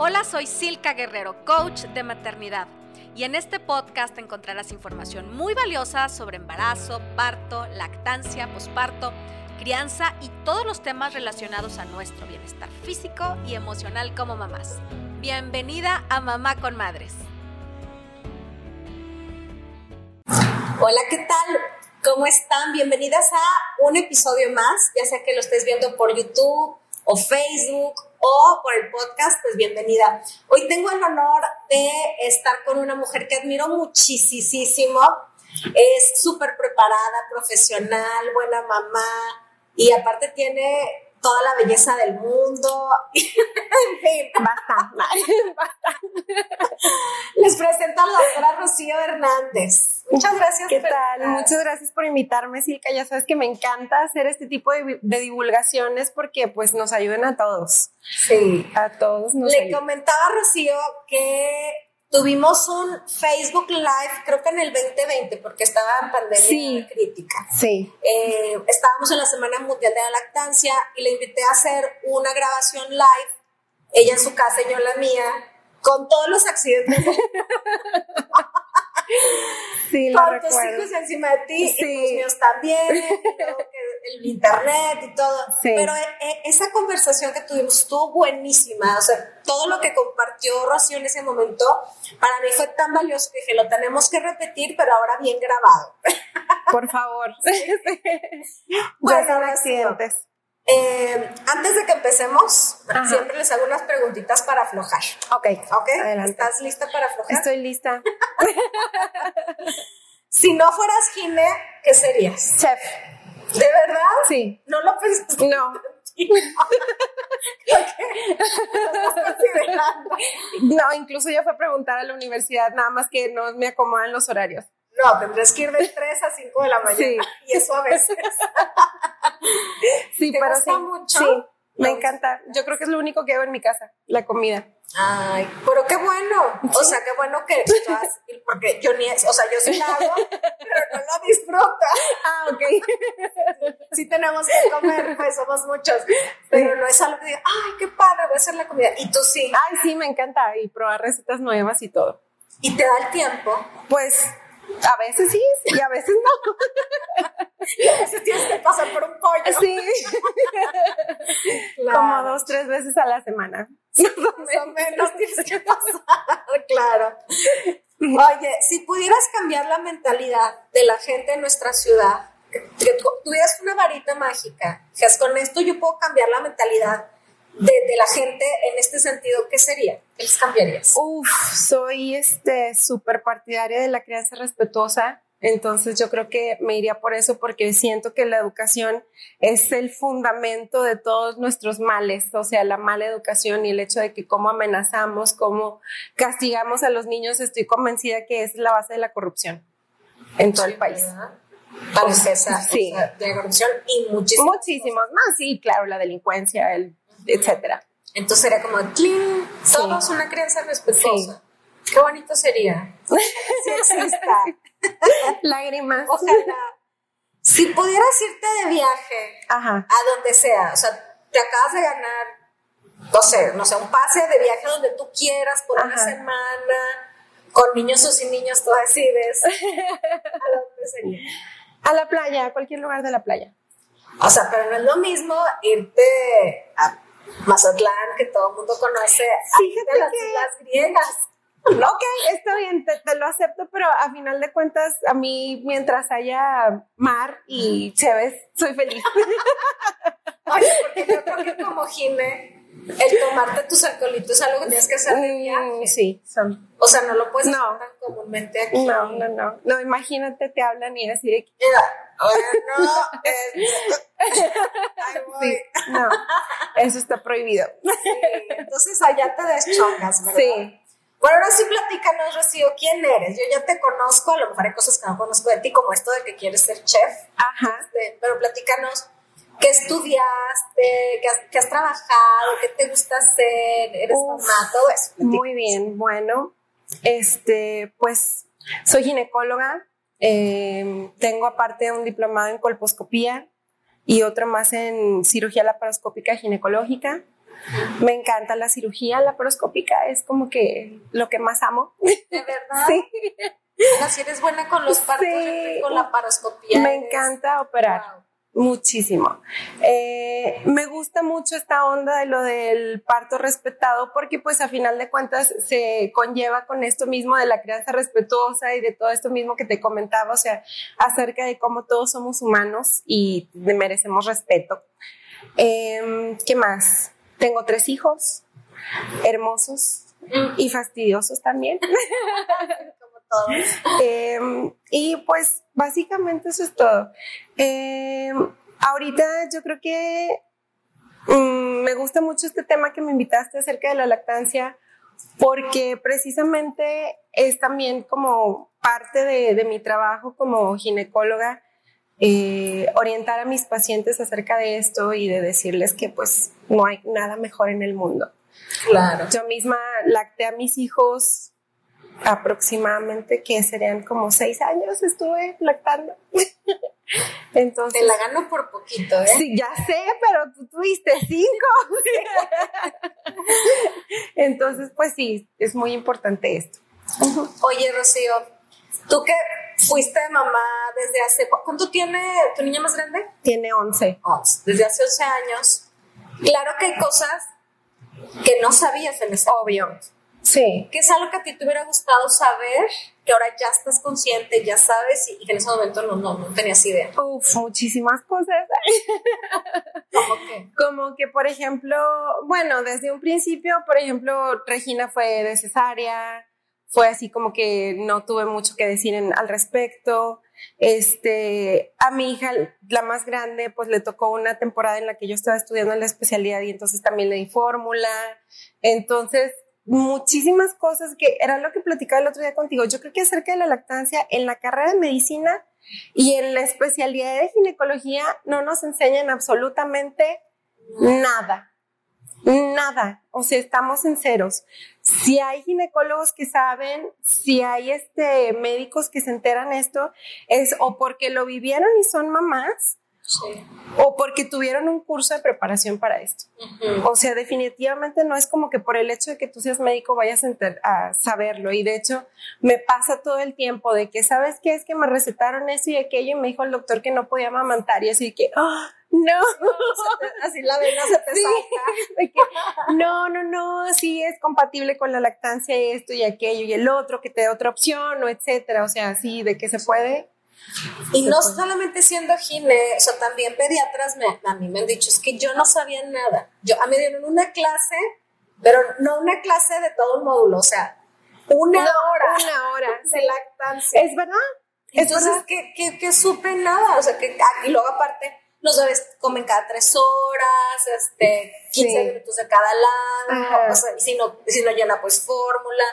Hola, soy Silka Guerrero, coach de maternidad. Y en este podcast encontrarás información muy valiosa sobre embarazo, parto, lactancia, posparto, crianza y todos los temas relacionados a nuestro bienestar físico y emocional como mamás. Bienvenida a Mamá con Madres. Hola, ¿qué tal? ¿Cómo están? Bienvenidas a un episodio más, ya sea que lo estés viendo por YouTube o Facebook o por el podcast, pues bienvenida. Hoy tengo el honor de estar con una mujer que admiro muchísimo. Es súper preparada, profesional, buena mamá y aparte tiene toda la belleza del mundo. en fin. Basta, basta. Les presento a la doctora Rocío Hernández. Muchas gracias. ¿Qué tal? Muchas gracias por invitarme, Silka. Ya sabes que me encanta hacer este tipo de, divulgaciones porque pues nos ayudan a todos. Sí. A todos nos Le comentaba a Rocío que Tuvimos un Facebook Live, creo que en el 2020, porque estaba en pandemia crítica. Sí. Eh, estábamos en la Semana Mundial de la Lactancia y le invité a hacer una grabación live, ella en su casa y yo en la mía, con todos los accidentes. Sí, lo Con tus hijos encima de ti y los míos también, el internet y todo. Pero eh, eh, esa conversación que tuvimos estuvo buenísima. O sea, todo lo que compartió Rocío en ese momento, para mí fue tan valioso que dije, lo tenemos que repetir, pero ahora bien grabado. Por favor. bueno, accidentes. Eh, antes de que empecemos, siempre les hago unas preguntitas para aflojar. Ok. Ok. ¿Estás lista para aflojar? Estoy lista. si no fueras Gine, ¿qué serías? Chef. ¿De verdad? Sí. ¿No lo pensaste? No. no, incluso ya fue a preguntar a la universidad, nada más que no me acomodan los horarios. No, tendrás que ir de 3 a 5 de la mañana. Sí. Y eso a veces. sí, ¿Te pero gusta sí. mucho? Sí, me encanta. Yo creo que es lo único que hago en mi casa, la comida. Ay, pero qué bueno. O sea, qué bueno que porque yo ni, o sea, yo sí la hago, pero no lo disfruto. Ah, ok. Sí tenemos que comer, pues somos muchos, pero no es algo que diga, ay, qué padre, voy a hacer la comida. Y tú sí. Ay, sí, me encanta y probar recetas nuevas y todo. ¿Y te da el tiempo? Pues a veces sí y a veces no. y a veces tienes que pasar por un pollo. Sí. Como dos, tres veces a la semana. Más o menos tienes que pasar, claro. Oye, si pudieras cambiar la mentalidad de la gente en nuestra ciudad, que, tuvieras una varita mágica, que con esto yo puedo cambiar la mentalidad de, la gente en este sentido, ¿qué sería? ¿Qué les cambiarías? Uf, soy este súper partidaria de la crianza respetuosa. Entonces yo creo que me iría por eso porque siento que la educación es el fundamento de todos nuestros males, o sea, la mala educación y el hecho de que cómo amenazamos, cómo castigamos a los niños, estoy convencida que es la base de la corrupción en todo el país. Parece esa, sí. de corrupción y muchísimos. Muchísimos más, sí, claro, la delincuencia, el etcétera. Entonces sería como, somos una crianza respetuosa. Qué bonito sería. Si exista. Lágrimas. Ojalá. Si pudieras irte de viaje a donde sea, o sea, te acabas de ganar, no sé, no sé, un pase de viaje donde tú quieras por una semana, con niños o sin niños, tú decides. ¿A dónde sería? A la playa, a cualquier lugar de la playa. O sea, pero no es lo mismo irte a Mazatlán, que todo el mundo conoce, Fíjate las islas griegas. Ok, está bien, te, lo acepto, pero a final de cuentas, a mí, mientras haya mar y chéves, soy feliz. Oye, porque yo creo que como Jime, el tomarte tus alcoholitos es algo que tienes que hacer de viaje. Sí, son. O sea, no lo puedes no. hacer tan comúnmente aquí. No, no, no. No, imagínate, te hablan y así de... Oye, no, sí, no, eso está prohibido. Sí, entonces allá te deschongas, ¿verdad? Sí. Bueno, ahora sí platícanos, Rocío, ¿quién eres? Yo ya te conozco, a lo mejor hay cosas que no conozco de ti, como esto de que quieres ser chef. Ajá. Este, pero platícanos, ¿qué estudiaste? ¿Qué has, trabajado? ¿Qué te gusta hacer? ¿Eres mamá? Todo eso. Muy bien, bueno, este, pues soy ginecóloga, eh, tengo aparte un diplomado en colposcopía, y otro más en cirugía laparoscópica ginecológica. Me encanta la cirugía laparoscópica, es como que lo que más amo. ¿De verdad? Sí. Así eres buena con los partos, Sí. con la paroscopía. Me eres- encanta operar. Wow. Muchísimo. Eh, me gusta mucho esta onda de lo del parto respetado porque pues a final de cuentas se conlleva con esto mismo de la crianza respetuosa y de todo esto mismo que te comentaba, o sea, acerca de cómo todos somos humanos y merecemos respeto. Em, ¿Qué más? Tengo tres hijos hermosos y fastidiosos también. Todos. Eh, y pues básicamente eso es todo. Eh, ahorita yo creo que mm, me gusta mucho este tema que me invitaste acerca de la lactancia porque precisamente es también como parte de, de mi trabajo como ginecóloga eh, orientar a mis pacientes acerca de esto y de decirles que pues no hay nada mejor en el mundo. Claro. Yo misma lacté a mis hijos aproximadamente que serían como seis años estuve lactando. Entonces, Te la gano por poquito, ¿eh? sí, ya sé, pero tú tuviste cinco. Entonces, pues sí, es muy importante esto. Oye, Rocío, tú que fuiste mamá desde hace... ¿cu- ¿Cuánto tiene tu niña más grande? Tiene 11. 11. Desde hace 11 años. Claro que hay cosas que no sabías en ese Obvio. momento. Sí. ¿Qué es algo que a ti te hubiera gustado saber, que ahora ya estás consciente, ya sabes, y, que en ese momento no, no, no tenías idea? Uf, muchísimas cosas. ¿Cómo que? Como que, por ejemplo, bueno, desde un principio, por ejemplo, Regina fue de cesárea, fue así como que no tuve mucho que decir en- al respecto. Este, a mi hija, la más grande, pues le tocó una temporada en la que yo estaba estudiando la especialidad y entonces también le di fórmula. Entonces, muchísimas cosas que era lo que platicaba el otro día contigo. Yo creo que acerca de la lactancia en la carrera de medicina y en la especialidad de ginecología no nos enseñan absolutamente nada. Nada. O sea, estamos en ceros. Si hay ginecólogos que saben, si hay este, médicos que se enteran esto, es o porque lo vivieron y son mamás, Sí. o porque tuvieron un curso de preparación para esto. O sea, definitivamente no es como que por el hecho de que tú seas médico vayas a, saberlo. Y de hecho, me pasa todo el tiempo de que, ¿sabes qué? Es que me recetaron esto y aquello y me dijo el doctor que no podía amamantar. Y así que, ¡ah! no. Te- así la vena se te Sí. saca. De que, no, no, no, sí es compatible con la lactancia esto y aquello y el otro, que te dé otra opción o etcétera. O sea, sí, de que se puede. Y no puede. solamente siendo gine, o sea, también pediatras me, a mí me han dicho, es que yo no sabía nada. Yo, a mí me dieron una clase, pero no una clase de todo el módulo, o sea, una hora Una hora. de lactancia. Es verdad. Es Entonces, verdad. que, que, que supe nada, o sea, que, ah, y luego aparte, los bebés comen cada tres horas, este, 15 Sí. minutos de cada lado, o sea, si no, si no llena, pues fórmula,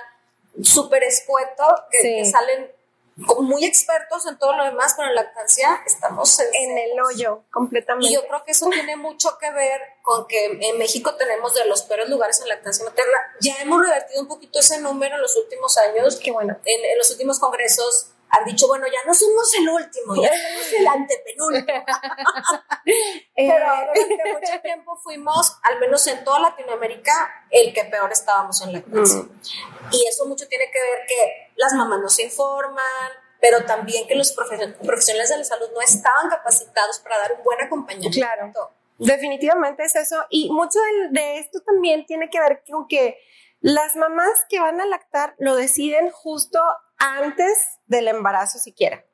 súper escueto, que, Sí. que salen muy expertos en todo lo demás, pero en lactancia estamos en, En el hoyo, completamente. Y yo creo que eso tiene mucho que ver con que en México tenemos de los peores lugares en lactancia materna. Ya hemos revertido un poquito ese número en los últimos años Qué bueno. en, en los últimos congresos han dicho, bueno, ya no somos el último, ya somos el antepenúltimo. Pero durante mucho tiempo fuimos, al menos en toda Latinoamérica, el que peor estábamos en lactancia. Mm. Y eso mucho tiene que ver que las mamás no se informan, pero también que los profe- profesionales de la salud no estaban capacitados para dar un buen acompañamiento. Claro. Definitivamente es eso. Y mucho de, de esto también tiene que ver con que las mamás que van a lactar lo deciden justo antes del embarazo siquiera.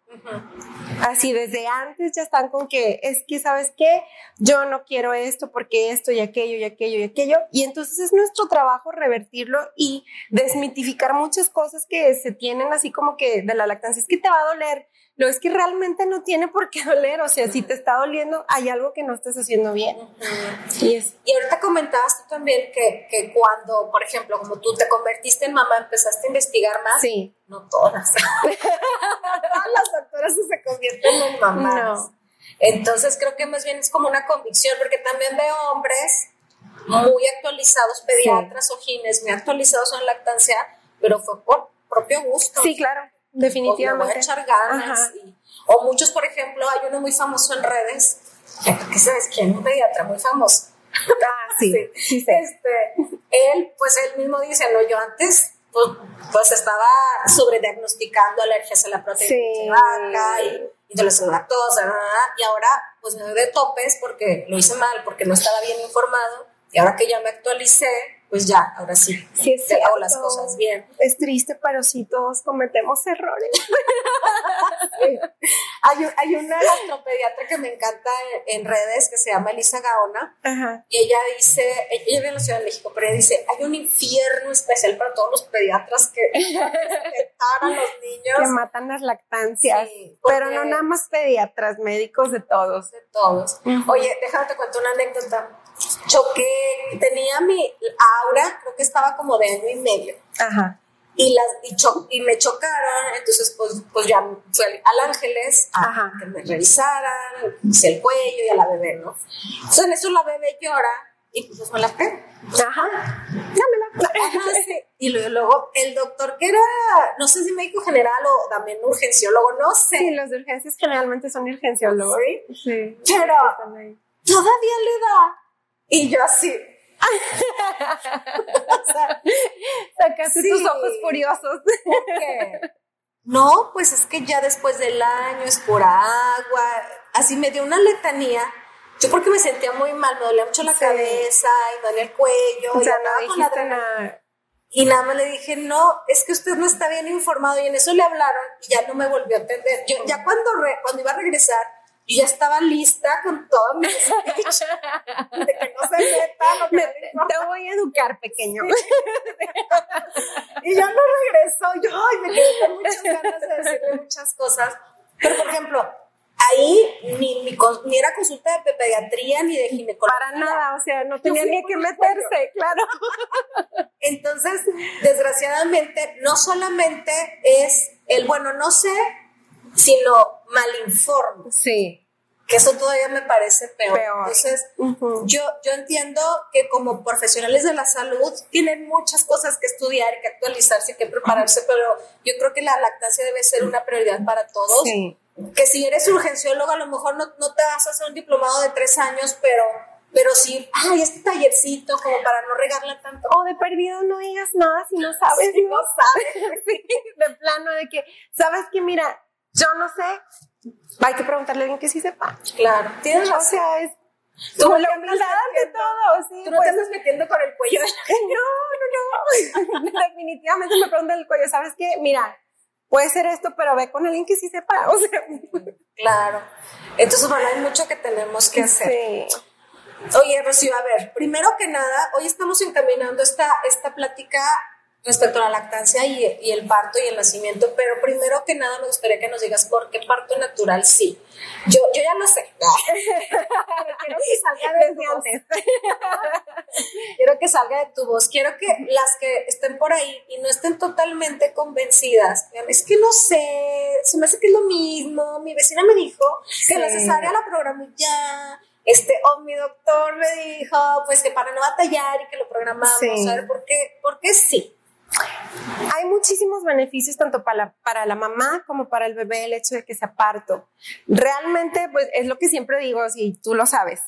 Así desde antes ya están con que es que, ¿sabes qué? Yo no quiero esto porque esto y aquello y aquello y aquello. Y entonces es nuestro trabajo revertirlo y desmitificar muchas cosas que se tienen así como que de la lactancia. Es que te va a doler. Lo es que realmente no tiene por qué doler. O sea, si te está doliendo, hay algo que no estás haciendo bien. Y es, Y ahorita comentabas tú también que, que cuando, por ejemplo, como tú te convertiste en mamá, empezaste a investigar más. sí. No todas. todas las doctoras se convierten en mamás. No. Entonces creo que más bien es como una convicción, porque también veo hombres muy actualizados, pediatras o gines, muy actualizados en lactancia, pero fue por propio gusto. Sí, claro. O Definitivamente. echar ganas. Y- o muchos, por ejemplo, hay uno muy famoso en redes ¿qué sabes quién? Un pediatra muy famoso. Ah, sí, sí, Este, él, pues él mismo dice, no, yo antes pues, pues estaba sobrediagnosticando alergias a la proteína de vaca y, y de la lactosa, y ahora pues me doy de topes porque lo hice mal, porque no estaba bien informado, y ahora que ya me actualicé, pues ya, ahora sí, sí te hago las cosas bien. Es triste, pero sí todos cometemos errores. hay, hay, una gastropediatra que me encanta en, redes que se llama Elisa Gaona y ella dice, ella vive en la Ciudad de México, pero ella dice, hay un infierno especial para todos los pediatras que a los niños. Que matan las lactancias. pero no nada más pediatras, médicos de todos. De todos. Oye, déjame te cuento una anécdota choqué, tenía mi aura, creo que estaba como de año y medio. Ajá. Y, las, y, y me chocaron, entonces pues, pues ya fui al Ángeles a que me revisaran, hice el cuello y a la bebé, ¿no? Entonces en eso la bebé llora y pues me la pego. Ajá, dámela. Y luego el doctor que era, no sé si médico general o también urgenciólogo, no sé. Sí, los de urgencias generalmente son urgenciólogos. Sí, sí. Pero todavía le da y yo así. o sea, sacaste tus ojos furiosos. qué? No, pues es que ya después del año es pura agua. Así me dio una letanía. Yo porque me sentía muy mal, me dolía mucho la cabeza y me dolía el cuello. O sea, no dijiste nada. Y nada más le dije, no, es que usted no está bien informado. Y en eso le hablaron y ya no me volvió a atender. Yo ya cuando, cuando iba a regresar, y ya estaba lista con todo mi speech de que no se meta lo que te voy a educar, pequeño. y ya no regresó. Yo ay, me quedé con muchas ganas de decirle muchas cosas. Pero, por ejemplo, ahí ni, ni, ni, era consulta de pediatría ni de ginecología. Para nada, o sea, no tenía ni que meterse, claro. Entonces, desgraciadamente, no solamente es el, bueno, no sé, sino malinforme. Sí que eso todavía me parece peor. Entonces, yo, yo entiendo que como profesionales de la salud tienen muchas cosas que estudiar y que actualizarse y que prepararse, pero yo creo que la lactancia debe ser una prioridad para todos. Que si eres urgenciólogo, a lo mejor no, no te vas a hacer un diplomado de tres años, pero pero sí, ay, este tallercito como para no regarla tanto. O de perdido no digas nada si no sabes. no sabes. de plano de que, sabes que mira, yo no sé, hay que preguntarle a alguien que sí sepa. Claro, tienes razón. O sea, es la humildad ante todo. Sí, Tú no te pues. estás metiendo con el cuello. no, no, no. Definitivamente me preguntan el cuello. ¿Sabes qué? Mira, puede ser esto, pero ve con alguien que sí sepa. O sea. Claro. Entonces, bueno, hay mucho que tenemos que hacer. Sí. Oye, Rocío, a ver, primero que nada, hoy estamos encaminando esta, esta plática respecto a la lactancia y, el parto y el nacimiento, pero primero que nada me gustaría que nos digas por qué parto natural sí. Yo, yo ya lo sé. quiero que salga de tu voz. quiero que salga de tu voz. Quiero que las que estén por ahí y no estén totalmente convencidas, es que no sé, se me hace que es lo mismo. Mi vecina me dijo que la cesárea la programé ya este, o mi doctor me dijo, pues que para no batallar y que lo programamos, a ver, ¿por qué? Porque sí. Hay muchísimos beneficios tanto para la, para la mamá como para el bebé el hecho de que sea parto. Realmente, pues es lo que siempre digo, si tú lo sabes.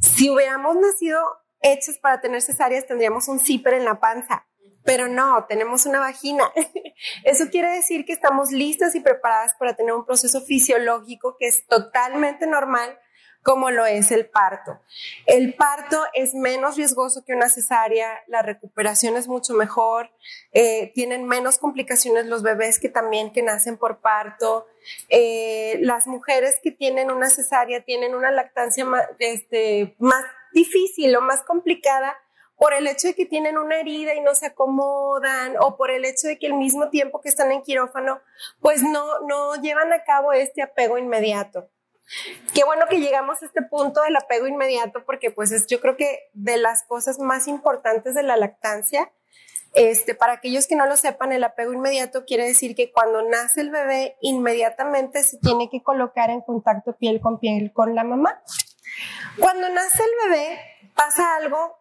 Si hubiéramos nacido hechos para tener cesáreas, tendríamos un zipper en la panza. Pero no, tenemos una vagina. Eso quiere decir que estamos listas y preparadas para tener un proceso fisiológico que es totalmente normal como lo es el parto. El parto es menos riesgoso que una cesárea, la recuperación es mucho mejor, eh, tienen menos complicaciones los bebés que también que nacen por parto. Eh, las mujeres que tienen una cesárea tienen una lactancia más, este, más difícil o más complicada por el hecho de que tienen una herida y no se acomodan o por el hecho de que al mismo tiempo que están en quirófano, pues no, no llevan a cabo este apego inmediato. Qué bueno que llegamos a este punto del apego inmediato porque pues es yo creo que de las cosas más importantes de la lactancia. Este, para aquellos que no lo sepan, el apego inmediato quiere decir que cuando nace el bebé, inmediatamente se tiene que colocar en contacto piel con piel con la mamá. Cuando nace el bebé, pasa algo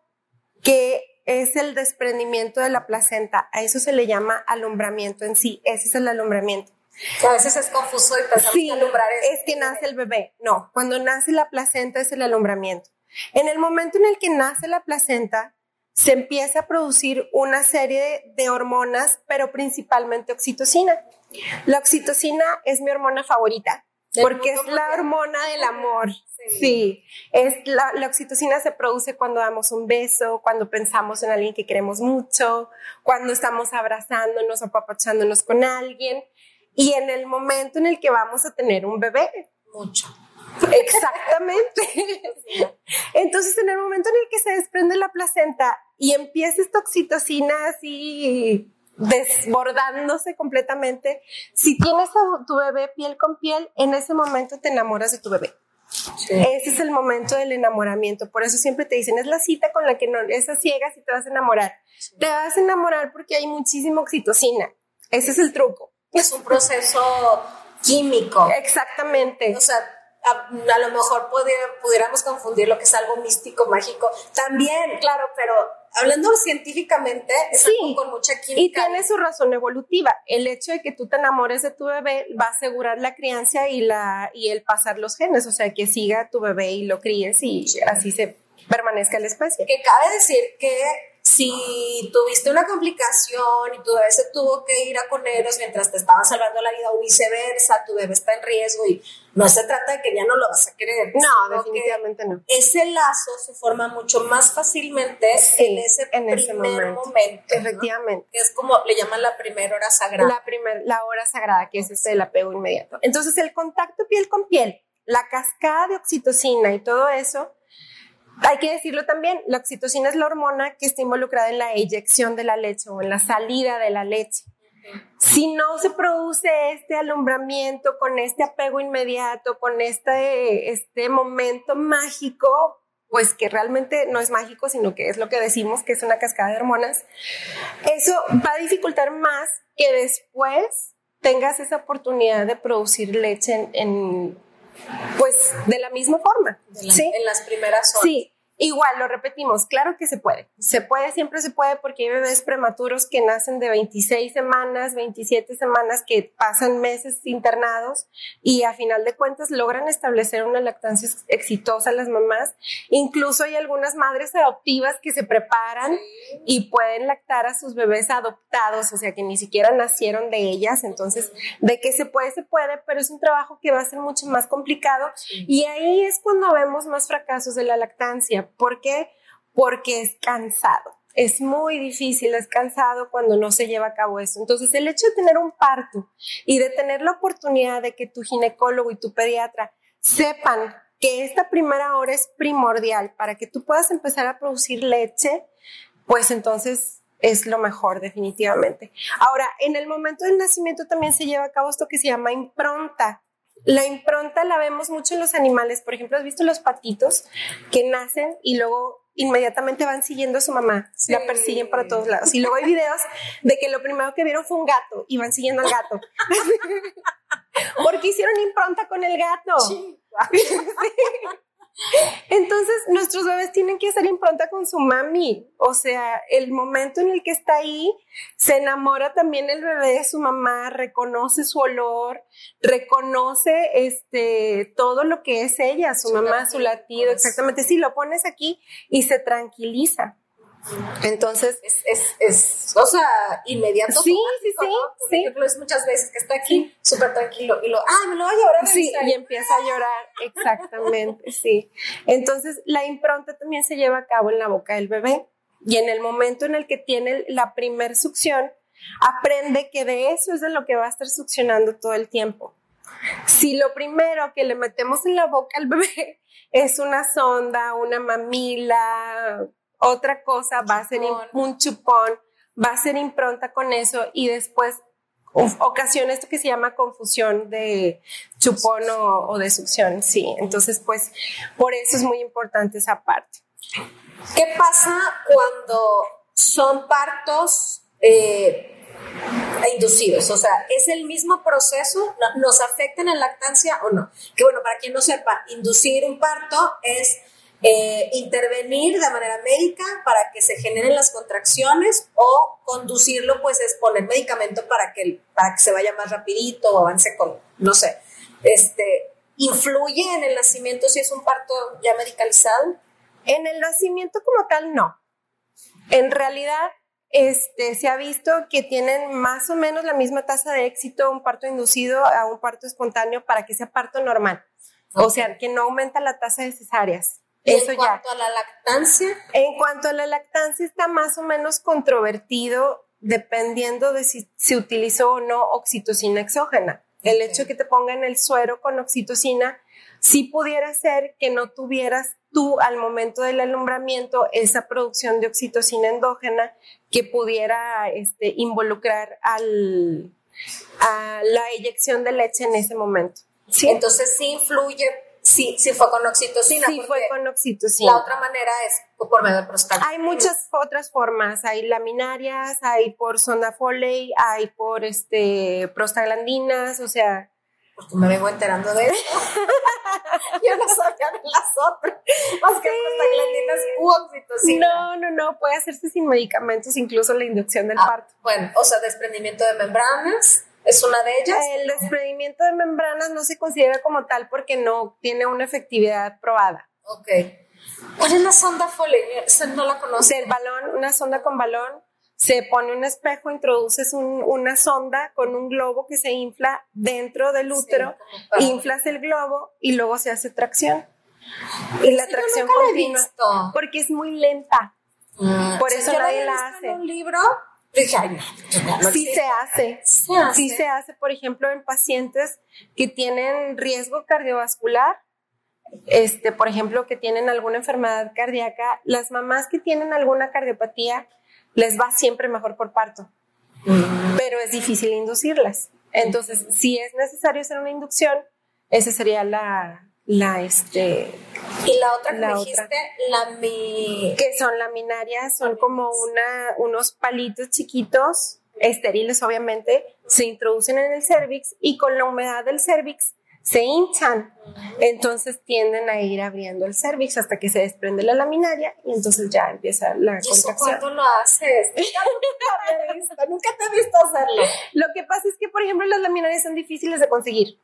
que es el desprendimiento de la placenta. A eso se le llama alumbramiento en sí. Ese es el alumbramiento. Que a veces es confuso y pensamos Sí, que alumbrar es... es que nace el bebé. No, cuando nace la placenta es el alumbramiento. En el momento en el que nace la placenta, se empieza a producir una serie de, de hormonas, pero principalmente oxitocina. La oxitocina es mi hormona favorita, porque es la hormona del amor. Sí. Sí, es la, la oxitocina se produce cuando damos un beso, cuando pensamos en alguien que queremos mucho, cuando estamos abrazándonos, apapachándonos con alguien y en el momento en el que vamos a tener un bebé. Mucho. Exactamente. Entonces, en el momento en el que se desprende la placenta y empieza esta oxitocina así desbordándose completamente, si tienes a tu bebé piel con piel, en ese momento te enamoras de tu bebé. Ese es el momento del enamoramiento. Por eso siempre te dicen, es la cita con la que no, esas ciegas y te vas a enamorar. Te vas a enamorar porque hay muchísima oxitocina. Ese es el truco. Es un proceso químico. Exactamente. O sea, a, a lo mejor pudiéramos confundir lo que es algo místico, mágico. También, claro, pero hablando científicamente, es Sí. algo con mucha Y química. tiene su razón evolutiva. El hecho de que tú te enamores de tu bebé va a asegurar la crianza y, la, y el pasar los genes, o sea, que siga tu bebé y lo críes y así se permanezca la especie. que cabe decir que si tuviste una complicación y tu bebé se tuvo que ir a coneros mientras te estaban salvando la vida o viceversa, tu bebé está en riesgo y no se trata de que ya no lo vas a querer. No, definitivamente no. Ese lazo se forma mucho más fácilmente Sí, en ese en ese primer momento. Efectivamente. Que es como le llaman la primera hora sagrada. La, primer, la hora sagrada, que es este el apego inmediato. Entonces, el contacto piel con piel, la cascada de oxitocina y todo eso, hay que decirlo también, la oxitocina es la hormona que está involucrada en la eyección de la leche o en la salida de la leche. Si no se produce este alumbramiento con este apego inmediato, con este, este momento mágico, pues que realmente no es mágico, sino que es lo que decimos que es una cascada de hormonas, eso va a dificultar más que después tengas esa oportunidad de producir leche en, en, pues de la misma forma. la- ¿sí? En las primeras horas. Sí, igual lo repetimos, claro que se puede. Se puede, siempre se puede porque hay bebés prematuros que nacen de 26 semanas, 27 semanas, que pasan meses internados y a final de cuentas logran establecer una lactancia ex- exitosa las mamás. Incluso hay algunas madres adoptivas que se preparan y pueden lactar a sus bebés adoptados, o sea que ni siquiera nacieron de ellas. Entonces, de que se puede, se puede, pero es un trabajo que va a ser mucho más complicado y ahí es cuando vemos más fracasos de la lactancia. ¿Por qué? Porque es cansado. Es muy difícil, es cansado cuando no se lleva a cabo eso. Entonces, el hecho de tener un parto y de tener la oportunidad de que tu ginecólogo y tu pediatra sepan que esta primera hora es primordial para que tú puedas empezar a producir leche, pues entonces es lo mejor definitivamente. Ahora, en el momento del nacimiento también se lleva a cabo esto que se llama impronta. La impronta la vemos mucho en los animales. Por ejemplo, ¿has visto los patitos que nacen y luego inmediatamente van siguiendo a su mamá? Sí. La persiguen para todos lados. Y luego hay videos de que lo primero que vieron fue un gato y van siguiendo al gato. Porque hicieron impronta con el gato. Sí. Entonces, nuestros bebés tienen que hacer impronta con su mami. O sea, el momento en el que está ahí, se enamora también el bebé de su mamá, reconoce su olor, reconoce este, todo lo que es ella, su, Su mamá, su latido. Exactamente. Sí, lo pones aquí y se tranquiliza. Entonces, Es, es, es, o sea, inmediato. Sí, sí, sí, ¿no? Por sí. ejemplo, es muchas veces que está aquí súper tranquilo y lo, ah, me lo voy a llevar a Sí, revisar". y empieza a llorar, exactamente, sí. Entonces, la impronta también se lleva a cabo en la boca del bebé y en el momento en el que tiene la primer succión, aprende que de eso es de lo que va a estar succionando todo el tiempo. Si lo primero que le metemos en la boca al bebé es una sonda, una mamila, otra cosa, va a ser un chupón, va a ser impronta con eso y después ocasiona esto que se llama confusión de chupón o, o de succión, sí. Entonces, pues, por eso es muy importante esa parte. ¿Qué pasa cuando son partos eh, inducidos? O sea, ¿es el mismo proceso? ¿No- ¿Nos afecta en la lactancia o no? Que bueno, para quien no sepa, inducir un parto es eh, intervenir de manera médica para que se generen las contracciones o conducirlo, pues es poner medicamento para que, para que se vaya más rapidito o avance con, no sé, este, ¿influye en el nacimiento si es un parto ya medicalizado? En el nacimiento como tal, no. En realidad, este, se ha visto que tienen más o menos la misma tasa de éxito un parto inducido a un parto espontáneo para que sea parto normal. O sea, que no aumenta la tasa de cesáreas. Eso en cuanto a la lactancia. En cuanto a la lactancia, está más o menos controvertido dependiendo de si se utilizó o no oxitocina exógena. El hecho de que te pongan el suero con oxitocina, sí pudiera ser que no tuvieras tú al momento del alumbramiento esa producción de oxitocina endógena que pudiera este, involucrar al, a la eyección de leche en ese momento. ¿Sí? Entonces sí influye, sí, sí fue con oxitocina. Sí fue con oxitocina. La otra manera es por medio de prostaglandina. Hay muchas otras formas, hay laminarias, hay por sonda Foley, hay por este prostaglandinas, o sea, porque me vengo enterando de eso. Yo no sabía de las otras. Más que prostaglandinas u oxitocina. No, no, no. Puede hacerse sin medicamentos, incluso la inducción del ah, parto. Bueno, o sea, desprendimiento de membranas. ¿Es una de ellas? El desprendimiento de membranas no se considera como tal porque no tiene una efectividad probada. Ok. ¿Cuál es la sonda Foley? No la conozco. El balón, una sonda con balón se pone un espejo, introduces una sonda con un globo que se infla dentro del útero, inflas el globo y luego se hace tracción. Y la tracción continua. Porque es muy lenta. Mm. Por eso nadie la hace. un libro? Sí se hace. Sí se hace, por ejemplo, en pacientes que tienen riesgo cardiovascular, este, por ejemplo, que tienen alguna enfermedad cardíaca, las mamás que tienen alguna cardiopatía les va siempre mejor por parto, pero es difícil inducirlas. Entonces, si es necesario hacer una inducción, esa sería la, la este y la otra que la dijiste lami... que son laminarias son como una unos palitos chiquitos estériles obviamente se introducen en el cervix y con la humedad del cervix se hinchan. Entonces tienden a ir abriendo el cervix hasta que se desprende la laminaria y entonces ya empieza la ¿Y contracción. ¿Cuándo lo haces? nunca te he visto hacerlo. Lo que pasa es que, por ejemplo, las laminarias son difíciles de conseguir.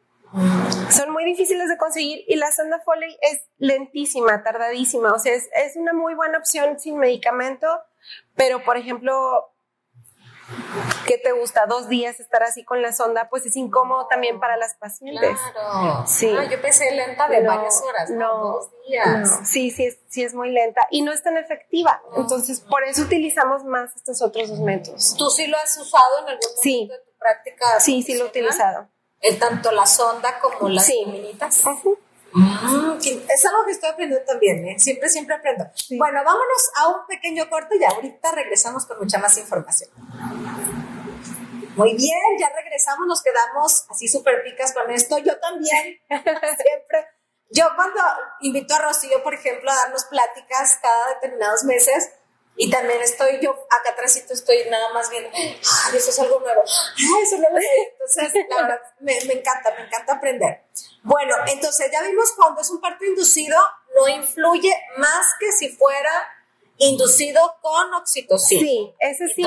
Son muy difíciles de conseguir y la sonda Foley es lentísima, tardadísima. O sea, es, es una muy buena opción sin medicamento, pero por ejemplo, ¿qué te gusta? Dos días estar así con la sonda, pues es incómodo también para las pacientes. Claro. Sí. Ah, yo pensé lenta de varias horas, no, dos días. Sí, sí es, sí es muy lenta y no es tan efectiva. Entonces, por eso utilizamos más estos otros dos métodos. ¿Tú sí lo has usado en algún momento sí. de tu práctica? Sí, sí lo he utilizado. ¿En tanto la sonda como las sí. feminitas? Mm, es algo que estoy aprendiendo también, ¿eh? Siempre, siempre aprendo. Bueno, vámonos a un pequeño corte y ahorita regresamos con mucha más información. Muy bien, ya regresamos, nos quedamos así súper picas con esto. Yo también, siempre. Yo cuando invito a Rocío, por ejemplo, a darnos pláticas cada determinados meses, y también estoy yo, acá atrás estoy nada más viendo, ay, eso es algo nuevo, ay, eso es nuevo. Entonces, la verdad, me, me, encanta, me encanta aprender. Bueno, entonces ya vimos cuando es un parto inducido, no influye más que si fuera inducido con oxitocina. Sí, eso sí.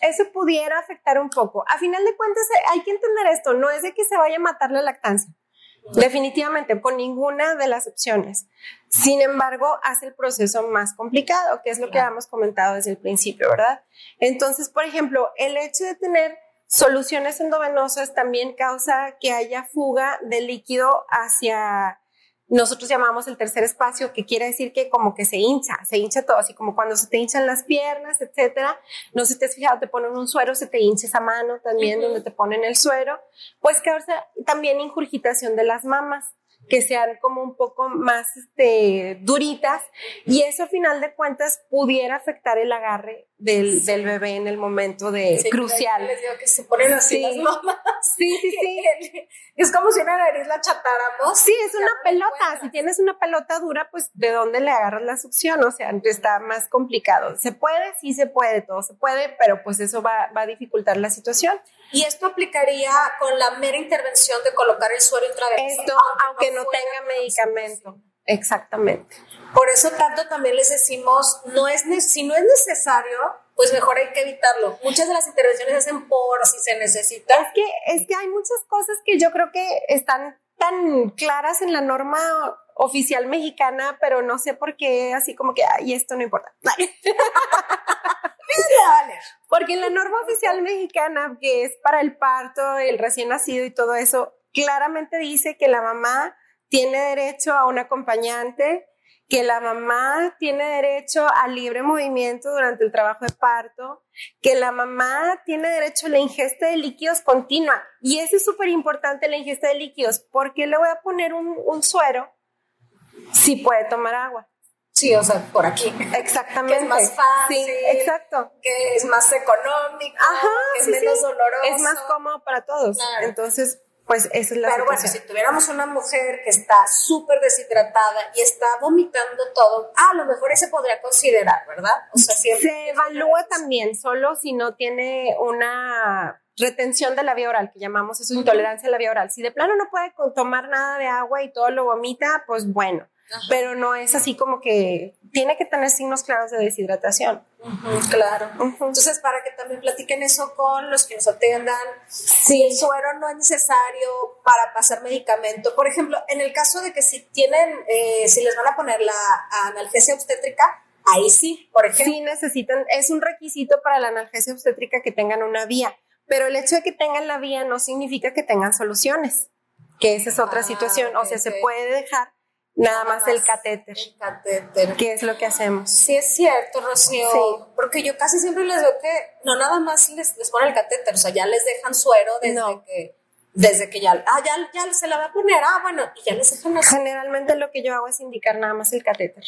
Eso pudiera afectar un poco. A final de cuentas, hay que entender esto, no es de que se vaya a matar la lactancia. Definitivamente, con ninguna de las opciones. Sin embargo, hace el proceso más complicado, que es lo que habíamos comentado desde el principio, ¿verdad? Entonces, por ejemplo, el hecho de tener soluciones endovenosas también causa que haya fuga de líquido hacia nosotros llamamos el tercer espacio, que quiere decir que como que se hincha, se hincha todo, así como cuando se te hinchan las piernas, etcétera. No sé si te has fijado, te ponen un suero, se te hincha esa mano también, donde te ponen el suero. Pues causa también injurgitación de las mamas que sean como un poco más este, duritas y eso a final de cuentas pudiera afectar el agarre del, del bebé en el momento de crucial. Les digo que se ponen así sí. las mamás. Sí, sí, sí. Es como si una nariz la chatáramos. Sí, es una pelota. Si tienes una pelota dura, pues ¿de dónde le agarras la succión? O sea, está más complicado. ¿Se puede? Sí se puede, todo se puede, pero pues eso va, va a dificultar la situación. Y esto aplicaría con la mera intervención de colocar el suero intravenoso. Esto, aunque, no, tenga medicamento. Exactamente. Por eso tanto también les decimos, no es si no es necesario, pues mejor hay que evitarlo. Muchas de las intervenciones se hacen por si se necesita. Es que, es que hay muchas cosas que yo creo que están tan claras en la norma oficial mexicana, pero no sé por qué, así como que, ay, esto no importa. Porque en la norma oficial mexicana, que es para el parto, el recién nacido y todo eso, claramente dice que la mamá tiene derecho a un acompañante, que la mamá tiene derecho a libre movimiento durante el trabajo de parto, que la mamá tiene derecho a la ingesta de líquidos continua. Y eso es súper importante, la ingesta de líquidos, porque le voy a poner un, suero si puede tomar agua. Sí, o sea, por aquí. Exactamente. Que es más fácil. Sí, exacto. Que es más económico. Ajá, que es menos doloroso. Es más cómodo para todos. Entonces, pues esa es la Pero bueno, si tuviéramos una mujer que está súper deshidratada y está vomitando todo, a lo mejor ese podría considerar, ¿verdad? O sea, Se evalúa también, solo si no tiene una retención de la vía oral, que llamamos eso intolerancia a la vía oral. Si de plano no puede tomar nada de agua y todo lo vomita, pues bueno pero no es así como que tiene que tener signos claros de deshidratación. claro. Entonces, para que también platiquen eso con los que nos atiendan, si el suero no es necesario para pasar medicamento, por ejemplo, en el caso de que si tienen, eh, si les van a poner la analgesia obstétrica, ahí sí, por ejemplo. Sí necesitan, es un requisito para la analgesia obstétrica que tengan una vía, pero el hecho de que tengan la vía no significa que tengan soluciones, que esa es otra ah, situación, o sea, se puede dejar Nada, más, el catéter. El catéter. ¿Qué es lo que hacemos? Sí, es cierto, Rocío. Sí. Porque yo casi siempre les veo que no nada más les, les ponen el catéter, o sea, ya les dejan suero desde que desde que ya, ah, ya, ya se la va a poner, ah, bueno, y ya les dejan Generalmente lo que yo hago es indicar nada más el catéter.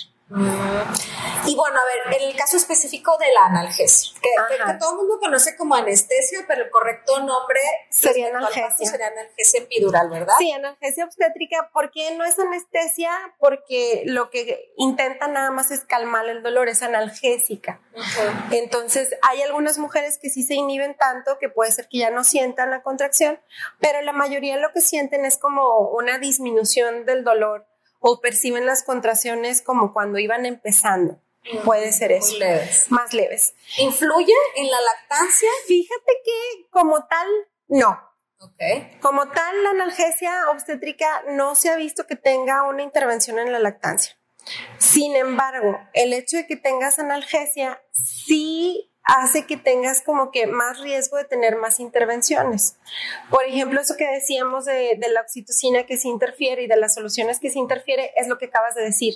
Y bueno, a ver, en el caso específico de la analgesia, que, todo el mundo conoce como anestesia, pero el correcto nombre sería analgesia. Sería analgesia epidural, ¿verdad? Sí, analgesia obstétrica. ¿Por qué no es anestesia? Porque lo que intenta nada más es calmar el dolor, es analgésica. Entonces, hay algunas mujeres que sí se inhiben tanto que puede ser que ya no sientan la contracción, pero la mayoría lo que sienten es como una disminución del dolor o perciben las contracciones como cuando iban empezando. Puede ser eso. leves. Más leves. ¿Influye en la lactancia? Fíjate que como tal, no. Okay. Como tal, la analgesia obstétrica no se ha visto que tenga una intervención en la lactancia. Sin embargo, el hecho de que tengas analgesia sí hace que tengas como que más riesgo de tener más intervenciones. Por ejemplo, eso que decíamos de, la oxitocina que se interfiere y de las soluciones que se interfiere es lo que acabas de decir.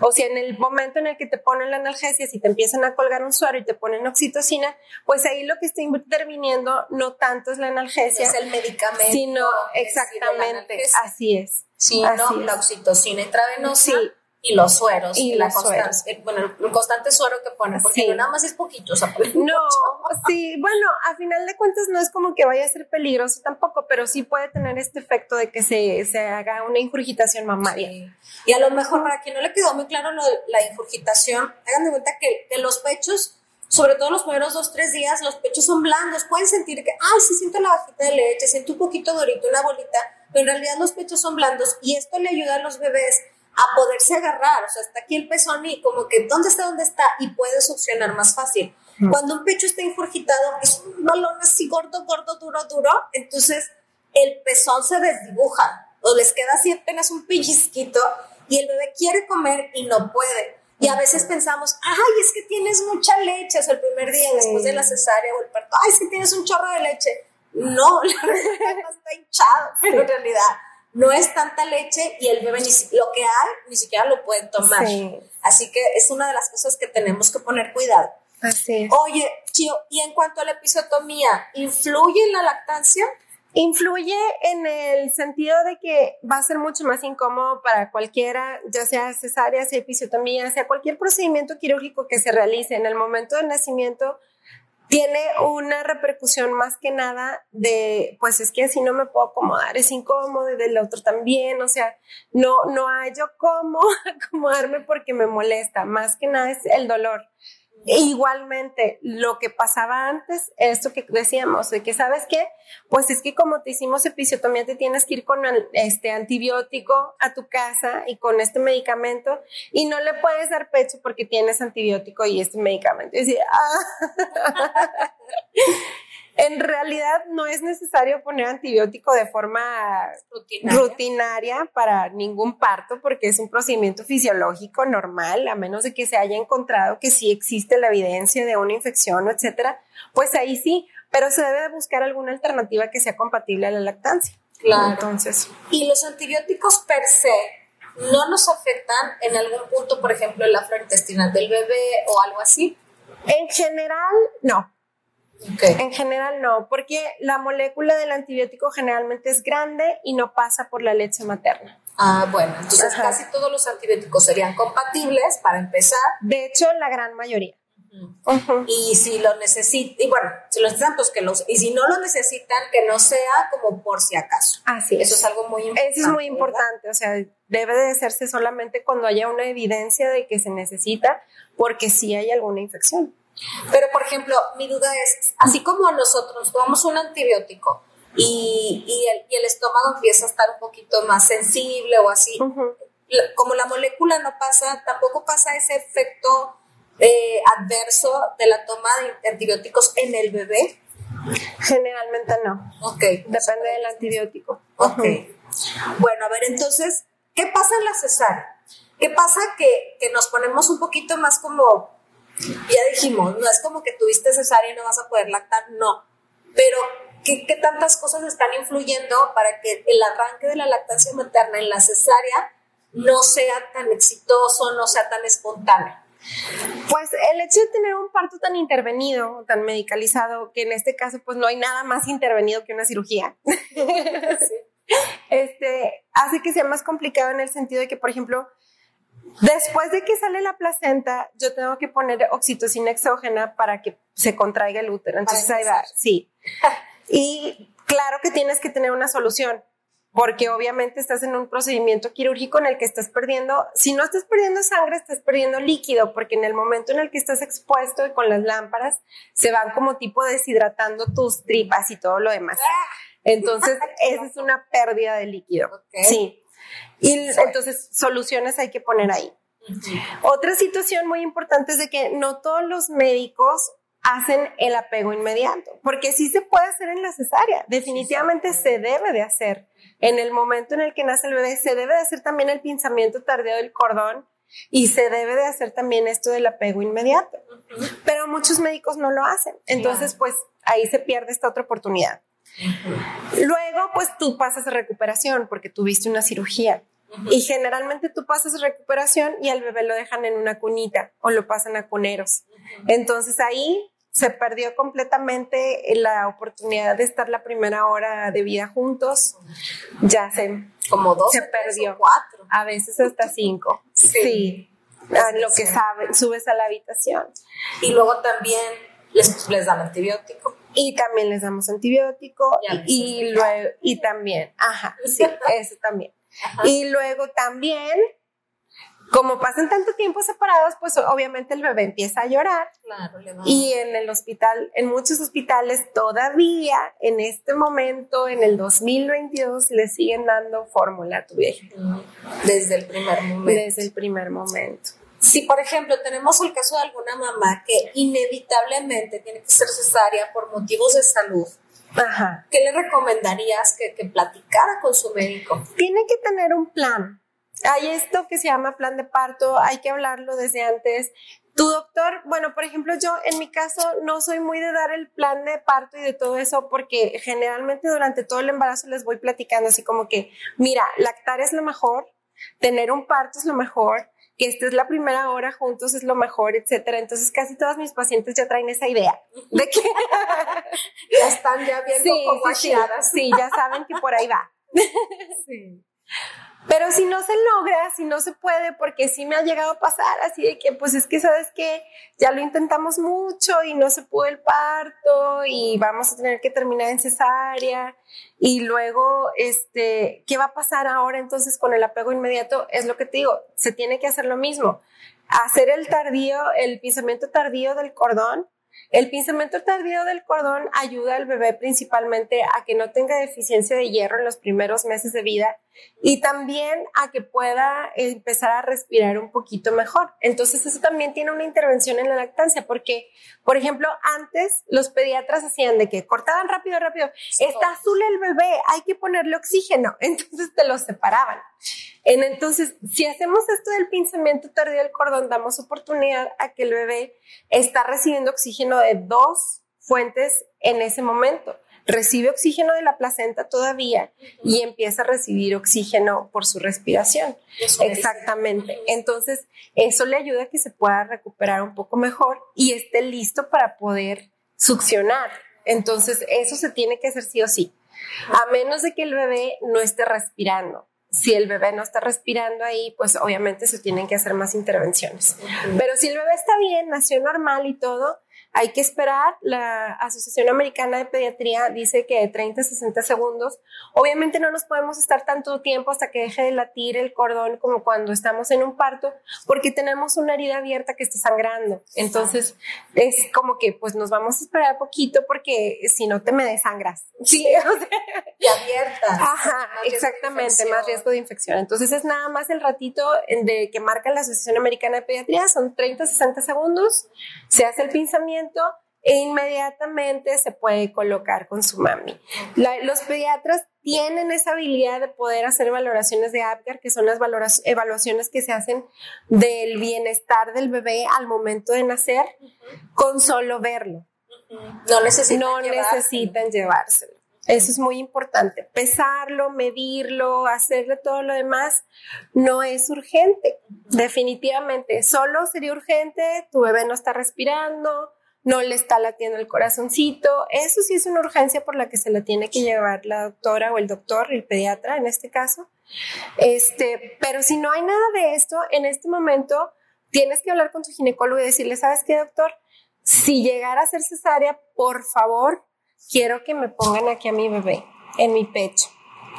O sea, en el momento en el que te ponen la analgesia, si te empiezan a colgar un suero y te ponen oxitocina, pues ahí lo que está interviniendo no tanto es la analgesia. Es el medicamento. Sino, exactamente, así es. Sino la oxitocina intravenosa. Sí y los sueros y, la constante, eh, bueno, el constante suero que pone, porque nada más es poquito, o sea, No, sí, bueno, a final de cuentas no es como que vaya a ser peligroso tampoco, pero sí puede tener este efecto de que se, se haga una ingurgitación mamaria. Y a lo mejor para quien no le quedó muy claro lo de la ingurgitación, hagan de cuenta que, que los pechos sobre todo los primeros dos, tres días, los pechos son blandos, pueden sentir que, ay, sí siento la bajita de leche, siento un poquito dorito, una bolita, pero en realidad los pechos son blandos y esto le ayuda a los bebés a poderse agarrar, o sea, está aquí el pezón y como que, ¿dónde está? ¿Dónde está? Y puede succionar más fácil. Cuando un pecho está ingurgitado, es un balón así gordo, gordo, duro, duro, entonces el pezón se desdibuja, o les queda así apenas un pellizquito, y el bebé quiere comer y no puede. Y a veces pensamos, ay, es que tienes mucha leche, o sea, el primer día después de la cesárea o el parto, ay, es que tienes un chorro de leche. No, la verdad está hinchado, pero en realidad no es tanta leche y el bebé ni, lo que hay ni siquiera lo pueden tomar. Así que es una de las cosas que tenemos que poner cuidado. Así Oye, Chio, y en cuanto a la episiotomía, ¿influye en la lactancia? Influye en el sentido de que va a ser mucho más incómodo para cualquiera, ya sea cesárea, sea episiotomía, sea cualquier procedimiento quirúrgico que se realice en el momento del nacimiento tiene una repercusión más que nada de, pues es que así no me puedo acomodar, es incómodo y del otro también, o sea, no, no hay yo cómo acomodarme porque me molesta, más que nada es el dolor. Igualmente, lo que pasaba antes, esto que decíamos, de que sabes qué, pues es que como te hicimos episiotomía, te tienes que ir con este antibiótico a tu casa y con este medicamento y no le puedes dar pecho porque tienes antibiótico y este medicamento. Y decía, ah. En realidad no es necesario poner antibiótico de forma rutinaria. para ningún parto porque es un procedimiento fisiológico normal, a menos de que se haya encontrado que sí existe la evidencia de una infección, etcétera, pues ahí sí, pero se debe buscar alguna alternativa que sea compatible a la lactancia. Claro. Entonces, y los antibióticos per se no nos afectan en algún punto, por ejemplo, en la flora intestinal del bebé o algo así. En general, no. En general no, porque la molécula del antibiótico generalmente es grande y no pasa por la leche materna. Ah, bueno, entonces casi todos los antibióticos serían compatibles para empezar. De hecho, la gran mayoría. Y si lo necesitan, y bueno, si lo necesitan, pues que los, y si no lo necesitan, que no sea como por si acaso. Así Eso es algo muy importante. Eso es muy importante, o sea, debe de hacerse solamente cuando haya una evidencia de que se necesita, porque sí hay alguna infección. Pero, por ejemplo, mi duda es, así como nosotros tomamos un antibiótico y, y, el, y el, estómago empieza a estar un poquito más sensible o así, como la molécula no pasa, tampoco pasa ese efecto eh, adverso de la toma de antibióticos en el bebé. Generalmente no. Ok. Depende del antibiótico. Ok. Bueno, a ver, entonces, ¿qué pasa en la cesárea? ¿Qué pasa que, que nos ponemos un poquito más como ya dijimos, no es como que tuviste cesárea y no vas a poder lactar, no. Pero, ¿qué, ¿qué, tantas cosas están influyendo para que el arranque de la lactancia materna en la cesárea no sea tan exitoso, no sea tan espontáneo? Pues el hecho de tener un parto tan intervenido, tan medicalizado, que en este caso pues no hay nada más intervenido que una cirugía, este, hace que sea más complicado en el sentido de que, por ejemplo, Después de que sale la placenta, yo tengo que poner oxitocina exógena para que se contraiga el útero. Entonces ahí va, sí. Y claro que tienes que tener una solución, porque obviamente estás en un procedimiento quirúrgico en el que estás perdiendo, si no estás perdiendo sangre, estás perdiendo líquido, porque en el momento en el que estás expuesto con las lámparas, se van como tipo deshidratando tus tripas y todo lo demás. Ah. Entonces, esa es una pérdida de líquido. Sí. Y entonces soluciones hay que poner ahí. Otra situación muy importante es de que no todos los médicos hacen el apego inmediato, porque sí se puede hacer en la cesárea, definitivamente se debe de hacer. En el momento en el que nace el bebé, se debe de hacer también el pinzamiento tardío del cordón y se debe de hacer también esto del apego inmediato. Pero muchos médicos no lo hacen, entonces pues ahí se pierde esta otra oportunidad. Luego, pues tú pasas a recuperación porque tuviste una cirugía. Y generalmente tú pasas a recuperación y al bebé lo dejan en una cunita o lo pasan a cuneros. Entonces ahí se perdió completamente la oportunidad de estar la primera hora de vida juntos. Ya se, como dos, se perdió. cuatro. A veces hasta cinco. Sí. lo que saben, subes a la habitación. Y luego también les, les dan antibiótico. Y también les damos antibiótico y, luego, y también, ajá, sí, eso también. Y luego también, como pasan tanto tiempo separados, pues obviamente el bebé empieza a llorar. Claro, y en el hospital, en muchos hospitales todavía, en este momento, en el 2022, le siguen dando fórmula a tu vieja. Desde el primer momento. Desde el primer momento. Si, por ejemplo, tenemos el caso de alguna mamá que inevitablemente tiene que ser cesárea por motivos de salud, ¿qué le recomendarías que, que platicara con su médico? Tiene que tener un plan. Hay esto que se llama plan de parto, hay que hablarlo desde antes. Tu doctor, bueno, por ejemplo, yo en mi caso no soy muy de dar el plan de parto y de todo eso porque generalmente durante todo el embarazo les voy platicando así como que, mira, lactar es lo mejor, tener un parto es lo mejor, que esta es la primera hora juntos es lo mejor, etcétera. Entonces casi todos mis pacientes ya traen esa idea de que ya están ya bien sí, sí, sí, ya saben que por ahí va. Sí. Pero si no se logra, si no se puede, porque sí me ha llegado a pasar así de que, pues es que sabes que ya lo intentamos mucho y no se pudo el parto y vamos a tener que terminar en cesárea y luego, este, ¿qué va a pasar ahora entonces con el apego inmediato? Es lo que te digo, se tiene que hacer lo mismo. hacer el tardío, el pinzamiento tardío del cordón el pinzamiento tardío del cordón ayuda al bebé principalmente a que no tenga deficiencia de hierro en los primeros meses de vida y también a que pueda empezar a respirar un poquito mejor. Entonces eso también tiene una intervención en la lactancia porque, por ejemplo, antes los pediatras hacían de que cortaban rápido, rápido, está azul el bebé, hay que ponerle oxígeno, entonces te los separaban. entonces, si hacemos esto del pinzamiento tardío del cordón, damos oportunidad a que el bebé está recibiendo oxígeno de dos fuentes en ese momento recibe oxígeno de la placenta todavía y empieza a recibir oxígeno por su respiración. Exactamente. Entonces, eso le ayuda a que se pueda recuperar un poco mejor y esté listo para poder succionar. Entonces, eso se tiene que hacer sí o sí, a menos de que el bebé no esté respirando. Si el bebé no está respirando ahí, pues obviamente se tienen que hacer más intervenciones. Pero si el bebé está bien, nació normal y todo, hay que esperar. La Asociación Americana de Pediatría dice que de 30 a 60 segundos. Obviamente no nos podemos estar tanto tiempo hasta que deje de latir el cordón como cuando estamos en un parto, porque tenemos una herida abierta que está sangrando. Entonces es como que pues nos vamos a esperar poquito porque si no te me desangras. Sí, y abierta. Ajá, exactamente, más riesgo de infección. Entonces es nada más el ratito de que marca la Asociación Americana de Pediatría, son 30 a 60 segundos, se hace el pinzamiento e inmediatamente se puede colocar con su mami. los pediatras tienen esa habilidad de poder hacer valoraciones de APGAR, que son las evaluaciones que se hacen del bienestar del bebé al momento de nacer, con solo verlo. No necesitan, no necesitan llevárselo. Eso es muy importante. Pesarlo, medirlo, hacerle todo lo demás, no es urgente. Definitivamente, solo sería urgente, tu bebé no está respirando, no le está latiendo el corazoncito. Eso sí es una urgencia por la que se la tiene que llevar la doctora o el doctor, el pediatra en este caso. Este, pero si no hay nada de esto, en este momento tienes que hablar con tu ginecólogo y decirle, ¿sabes qué, doctor? Si llegara a ser cesárea, por favor, quiero que me pongan aquí a mi bebé en mi pecho.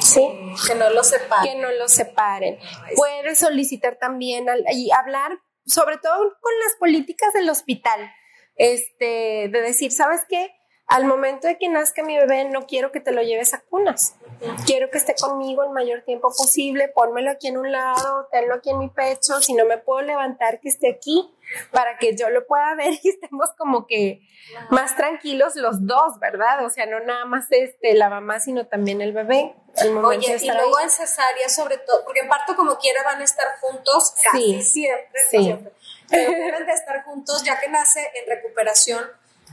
¿Sí? Que no lo separen. Que no lo separen. Puedes solicitar también y hablar sobre todo con las políticas del hospital este, de decir, ¿sabes qué? Al momento de que nazca mi bebé, no quiero que te lo lleves a cunas. Quiero que esté conmigo el mayor tiempo posible. Pónmelo aquí en un lado, tenlo aquí en mi pecho. Si no me puedo levantar, que esté aquí para que yo lo pueda ver y estemos como que más tranquilos los dos, ¿verdad? O sea, no nada más este, la mamá, sino también el bebé. Oye, y luego en cesárea, sobre todo, porque en parto como quiera van a estar juntos casi siempre. Sí. siempre pero deben de estar juntos ya que nace en recuperación.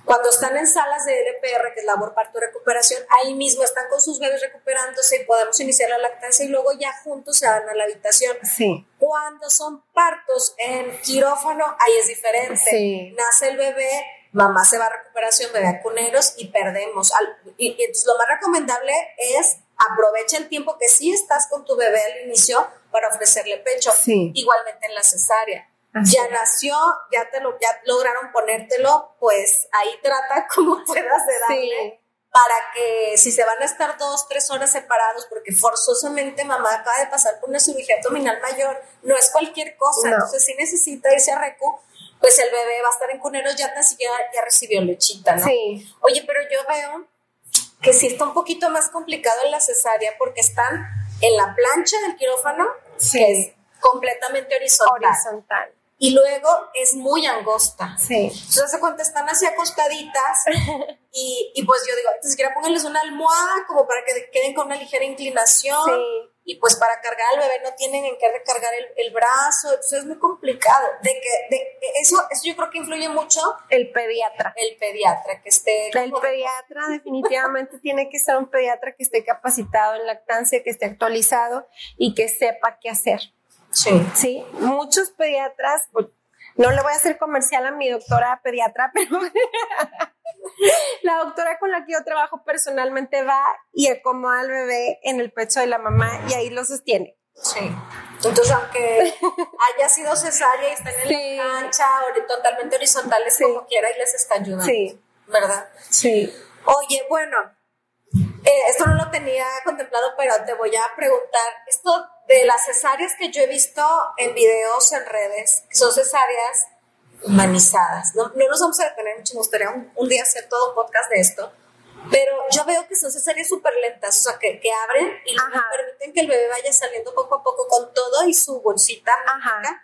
Cuando están en salas de LPR, que es labor parto recuperación, ahí mismo están con sus bebés recuperándose y podemos iniciar la lactancia y luego ya juntos se van a la habitación. Sí. Cuando son partos en quirófano, ahí es diferente. Sí. Nace el bebé, mamá se va a recuperación, bebé a cuneros y perdemos. y, y, entonces lo más recomendable es aprovecha el tiempo que sí estás con tu bebé al inicio para ofrecerle pecho. Sí. Igualmente en la cesárea ya nació, ya te lo, ya lograron ponértelo, pues ahí trata como puedas de darle. Para que si se van a estar dos, tres horas separados, porque forzosamente mamá acaba de pasar por una cirugía abdominal mayor, no es cualquier cosa, entonces si necesita irse a recu, pues el bebé va a estar en cuneros, ya siquiera ya recibió lechita, ¿no? Sí. Oye, pero yo veo que sí está un poquito más complicado en la cesárea porque están en la plancha del quirófano, que es completamente horizontal. Horizontal y luego es muy angosta. Sí. Entonces se cuenta, están así acostaditas y, y, pues yo digo, ni siquiera pónganles una almohada como para que queden con una ligera inclinación. Sí. Y pues para cargar al bebé no tienen en qué recargar el, el brazo, entonces es muy complicado. De que, de, eso, eso yo creo que influye mucho. El pediatra. El pediatra, que esté. El pediatra definitivamente tiene que ser un pediatra que esté capacitado en lactancia, que esté actualizado y que sepa qué hacer. Sí. Sí, muchos pediatras, pues, no le voy a hacer comercial a mi doctora pediatra, pero la doctora con la que yo trabajo personalmente va y acomoda al bebé en el pecho de la mamá y ahí lo sostiene. Sí. Entonces, aunque haya sido cesárea y estén en la cancha o totalmente horizontales como quiera y les está ayudando. Sí. ¿Verdad? Sí. Oye, bueno, eh, esto no lo tenía contemplado, pero te voy a preguntar, esto de las cesáreas que yo he visto en videos en redes, que son cesáreas humanizadas, no, no nos vamos a detener mucho, me gustaría un, día hacer todo un podcast de esto, pero yo veo que son cesáreas súper lentas, o sea, que, que abren y permiten que el bebé vaya saliendo poco a poco con todo y su bolsita mágica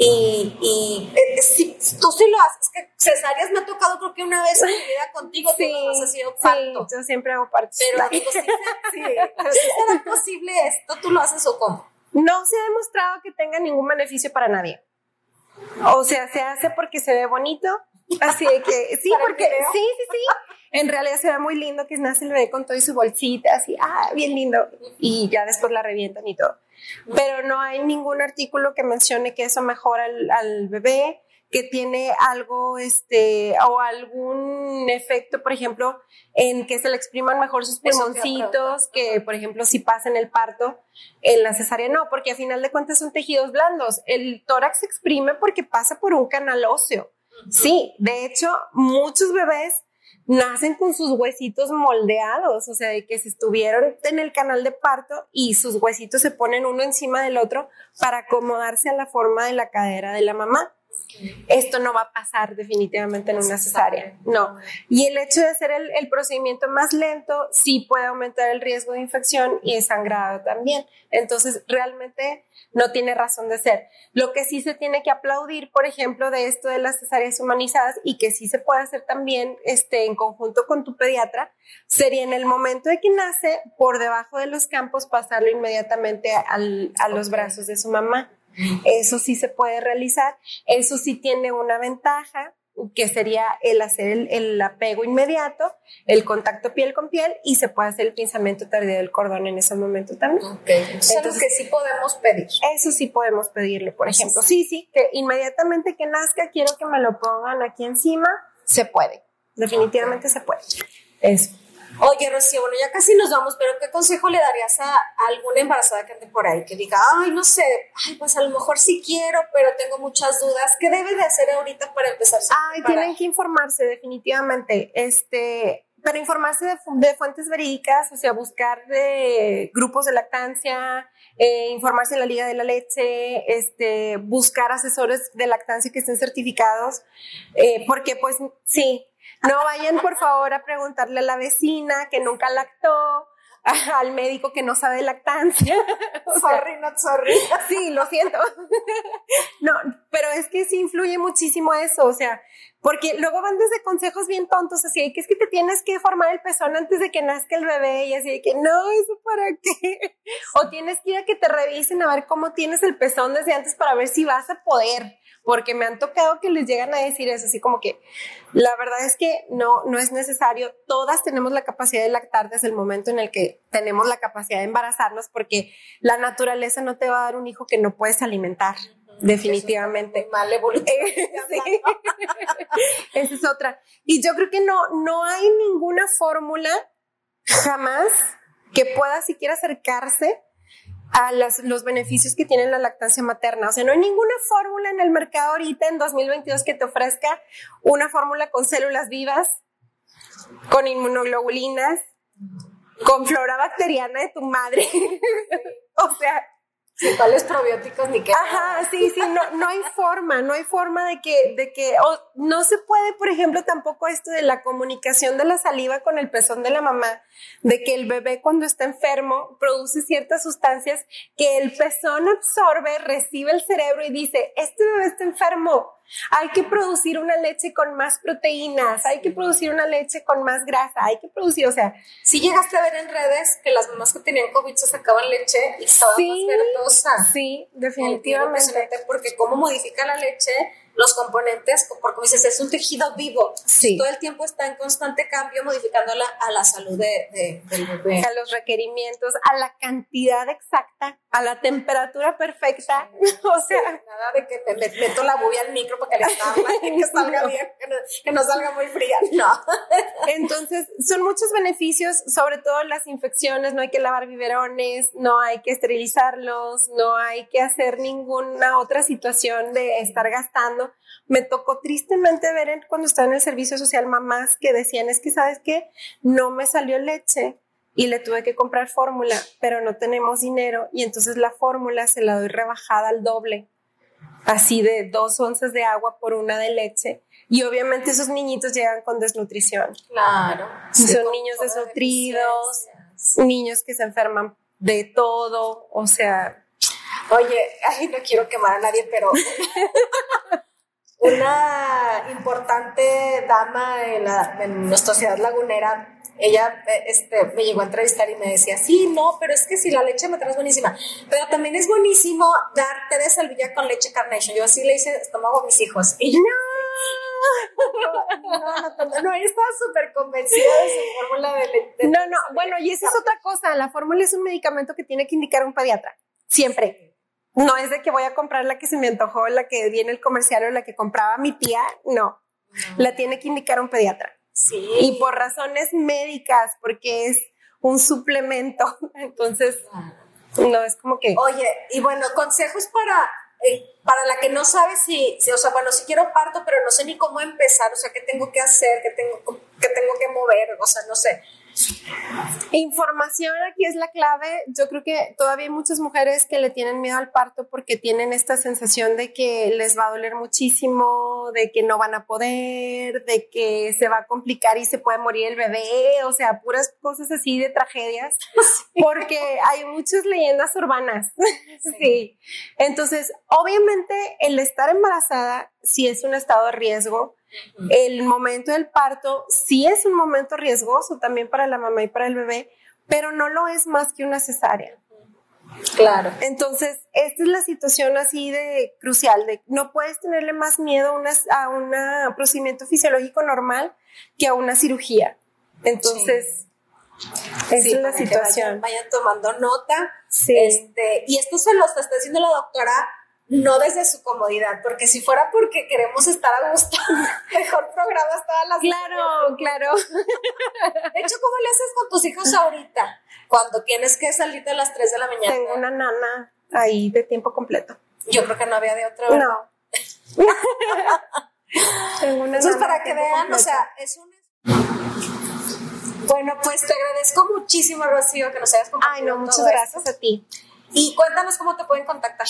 y, y eh, si, tú sí lo haces, que cesáreas me ha tocado creo que una vez en mi vida contigo, sí, tú no has sido parto. Sí, yo siempre hago parto. Pero sí, sí, pero será posible esto, ¿tú lo haces o cómo? No se ha demostrado que tenga ningún beneficio para nadie. O sea, se hace porque se ve bonito, así que sí, porque sí, sí, sí. En realidad se ve muy lindo que nace el bebé con todo y su bolsita, así, ah, bien lindo. Y ya después la revientan y todo pero no hay ningún artículo que mencione que eso mejora al, bebé, que tiene algo, este, o algún efecto, por ejemplo, en que se le expriman mejor sus pulmoncitos, que, por ejemplo, si pasa en el parto, en la cesárea no, porque a final de cuentas son tejidos blandos. El tórax se exprime porque pasa por un canal óseo. Sí, de hecho, muchos bebés nacen con sus huesitos moldeados, o sea, de que se estuvieron en el canal de parto y sus huesitos se ponen uno encima del otro para acomodarse a la forma de la cadera de la mamá. Esto no va a pasar definitivamente en una cesárea, no. Y el hecho de hacer el, procedimiento más lento sí puede aumentar el riesgo de infección y de sangrado también. Entonces, realmente no tiene razón de ser. Lo que sí se tiene que aplaudir, por ejemplo, de esto de las cesáreas humanizadas y que sí se puede hacer también este, en conjunto con tu pediatra, sería en el momento de que nace, por debajo de los campos, pasarlo inmediatamente a los brazos de su mamá. Eso sí se puede realizar. Eso sí tiene una ventaja que sería el hacer el, apego inmediato, el contacto piel con piel y se puede hacer el pinzamiento tardío del cordón en ese momento también. Entonces, que sí podemos pedir. Eso sí podemos pedirle, por ejemplo. Sí, sí, que inmediatamente que nazca quiero que me lo pongan aquí encima, se puede. Definitivamente se puede. Eso. Oye, Rocío, bueno, ya casi nos vamos, pero ¿qué consejo le darías a alguna embarazada que ande por ahí que diga, ay, no sé, ay, pues a lo mejor sí quiero, pero tengo muchas dudas? ¿Qué debe de hacer ahorita para empezar? Ay, tienen que informarse definitivamente. Este, pero informarse de, fuentes verídicas, o sea, buscar de grupos de lactancia, eh, informarse en la Liga de la Leche, este, buscar asesores de lactancia que estén certificados, eh, porque pues sí, no vayan, por favor, a preguntarle a la vecina que nunca lactó, al médico que no sabe lactancia. sorry, not sorry. Sí, lo siento. no, pero es que sí influye muchísimo eso, o sea, porque luego van desde consejos bien tontos, así que es que te tienes que formar el pezón antes de que nazca el bebé y así de que no, eso para qué. O tienes que ir a que te revisen a ver cómo tienes el pezón desde antes para ver si vas a poder porque me han tocado que les llegan a decir eso, así como que la verdad es que no, no es necesario. Todas tenemos la capacidad de lactar desde el momento en el que tenemos la capacidad de embarazarnos, porque la naturaleza no te va a dar un hijo que no puedes alimentar. Definitivamente. Mal sí. Esa es otra. Y yo creo que no, no hay ninguna fórmula jamás que pueda siquiera acercarse a los beneficios que tiene la lactancia materna. O sea, no hay ninguna fórmula en el mercado ahorita en 2022 que te ofrezca una fórmula con células vivas, con inmunoglobulinas, con flora bacteriana de tu madre. o sea, Cuáles probióticos ni qué. Ajá, sí, sí, no, no hay forma, no hay forma de que, de que, o no se puede, por ejemplo, tampoco esto de la comunicación de la saliva con el pezón de la mamá, de que el bebé cuando está enfermo produce ciertas sustancias que el pezón absorbe, recibe el cerebro y dice, este bebé está enfermo, hay que producir una leche con más proteínas, hay que producir una leche con más grasa, hay que producir, o sea... Si llegaste a ver en redes que las mamás que tenían COVID se sacaban leche y estaba más verdosa. Sí, definitivamente. Porque cómo modifica la leche los componentes, porque dices, es un tejido vivo. Sí. Todo el tiempo está en constante cambio, modificándola a la salud de, del bebé. A los requerimientos, a la cantidad exacta, a la temperatura perfecta. o sea, nada de que me meto la bulla al micro para que, que salga bien, que no, que no salga muy fría. No. Entonces, son muchos beneficios, sobre todo las infecciones, no hay que lavar biberones, no hay que esterilizarlos, no hay que hacer ninguna otra situación de estar gastando me tocó tristemente ver cuando estaba en el servicio social mamás que decían, es que, ¿sabes qué? No me salió leche y le tuve que comprar fórmula, pero no tenemos dinero y entonces la fórmula se la doy rebajada al doble, así de dos onzas de agua por una de leche. Y obviamente esos niñitos llegan con desnutrición. Claro. Son niños desnutridos, niños que se enferman de todo, o sea... Oye, ay, no quiero quemar a nadie, pero una importante dama en, la, en nuestra ciudad lagunera ella eh, este, me llegó a entrevistar y me decía, sí, no, pero es que si la leche materna es buenísima, pero también es buenísimo dar té de salvilla con leche carnation. Yo así le hice estómago a mis hijos. Y yo, no, no, no, no, ella estaba súper convencida de su fórmula de leche. No, no, bueno, y esa es otra cosa, la fórmula es un medicamento que tiene que indicar un pediatra, siempre. No es de que voy a comprar la que se me antojó, la que viene el comercial o la que compraba mi tía, no. La tiene que indicar un pediatra. Sí. Y por razones médicas, porque es un suplemento. Entonces, no es como que. Oye, y bueno, consejos para, eh, para la que no sabe si, si, o sea, bueno, si quiero parto, pero no sé ni cómo empezar, o sea, qué tengo que hacer, qué tengo, qué tengo que mover, o sea, no sé. Información aquí es la clave. Yo creo que todavía hay muchas mujeres que le tienen miedo al parto porque tienen esta sensación de que les va a doler muchísimo, de que no van a poder, de que se va a complicar y se puede morir el bebé, o sea, puras cosas así de tragedias, porque hay muchas leyendas urbanas. sí. Entonces, obviamente el estar embarazada sí es un estado de riesgo el momento del parto sí es un momento riesgoso también para la mamá y para el bebé, pero no lo es más que una cesárea. Claro. Entonces, esta es la situación así de crucial, de no puedes tenerle más miedo a, un procedimiento fisiológico normal que a una cirugía. Entonces, esta es la situación. Vayan, tomando nota. Sí. Este, y esto se lo está haciendo la doctora no desde su comodidad, porque si fuera porque queremos estar a gusto, mejor programas todas las Claro, claro. De hecho, ¿cómo le haces con tus hijos ahorita? Cuando tienes que salir a las 3 de la mañana. Tengo una nana ahí de tiempo completo. Yo creo que no había de otra. No. Tengo una Entonces, para que vean, o sea, es un... Bueno, pues te agradezco muchísimo, Rocío, que nos hayas compartido. Ay, no, muchas gracias a ti. Y cuéntanos cómo te pueden contactar.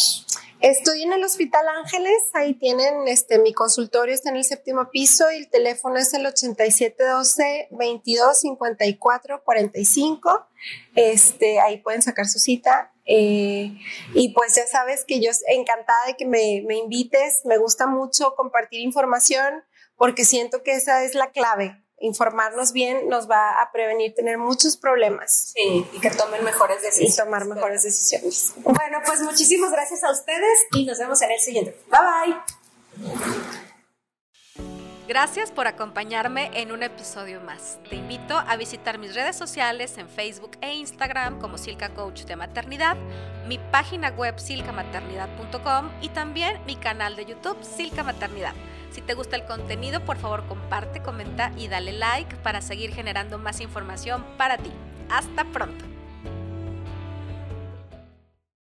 Estoy en el Hospital Ángeles, ahí tienen este mi consultorio, está en el séptimo piso y el teléfono es el 8712 2254 45. Este, ahí pueden sacar su cita. Eh, y pues ya sabes que yo encantada de que me, me invites, me gusta mucho compartir información porque siento que esa es la clave informarnos bien nos va a prevenir tener muchos problemas. Sí, y que tomen mejores decisiones. Y tomar mejores decisiones. Bueno, pues muchísimas gracias a ustedes y nos vemos en el siguiente. Bye bye. Gracias por acompañarme en un episodio más. Te invito a visitar mis redes sociales en Facebook e Instagram como Silca Coach de Maternidad, mi página web silcamaternidad.com y también mi canal de YouTube Silca Maternidad. Si te gusta el contenido, por favor comparte, comenta y dale like para seguir generando más información para ti. Hasta pronto.